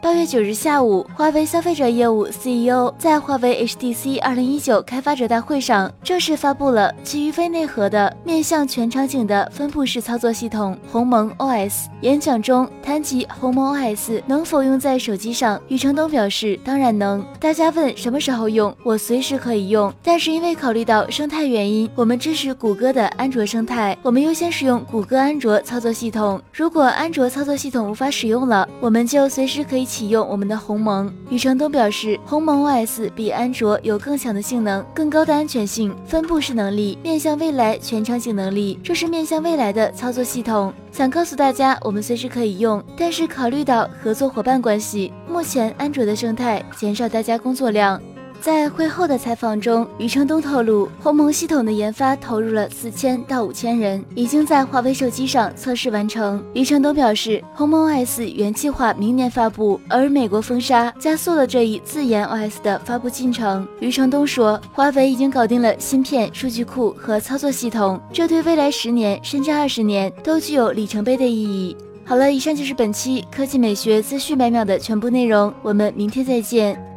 八月九日下午，华为消费者业务 CEO 在华为 HTC 二零一九开发者大会上正式发布了基于非内核的面向全场景的分布式操作系统鸿蒙 OS。演讲中谈及鸿蒙 OS 能否用在手机上，余承东表示当然能。大家问什么时候用，我随时可以用，但是因为考虑到生态原因，我们支持谷歌的安卓生态，我们优先使用谷歌安卓操作系统。如果安卓操作系统无法使用了，我们就随时可以。启用我们的鸿蒙，余承东表示，鸿蒙 OS 比安卓有更强的性能、更高的安全性、分布式能力、面向未来全场景能力，这是面向未来的操作系统。想告诉大家，我们随时可以用，但是考虑到合作伙伴关系，目前安卓的生态减少大家工作量。在会后的采访中，余承东透露，鸿蒙系统的研发投入了四千到五千人，已经在华为手机上测试完成。余承东表示，鸿蒙 OS 原计划明年发布，而美国封杀加速了这一自研 OS 的发布进程。余承东说，华为已经搞定了芯片、数据库和操作系统，这对未来十年甚至二十年都具有里程碑的意义。好了，以上就是本期科技美学资讯百秒的全部内容，我们明天再见。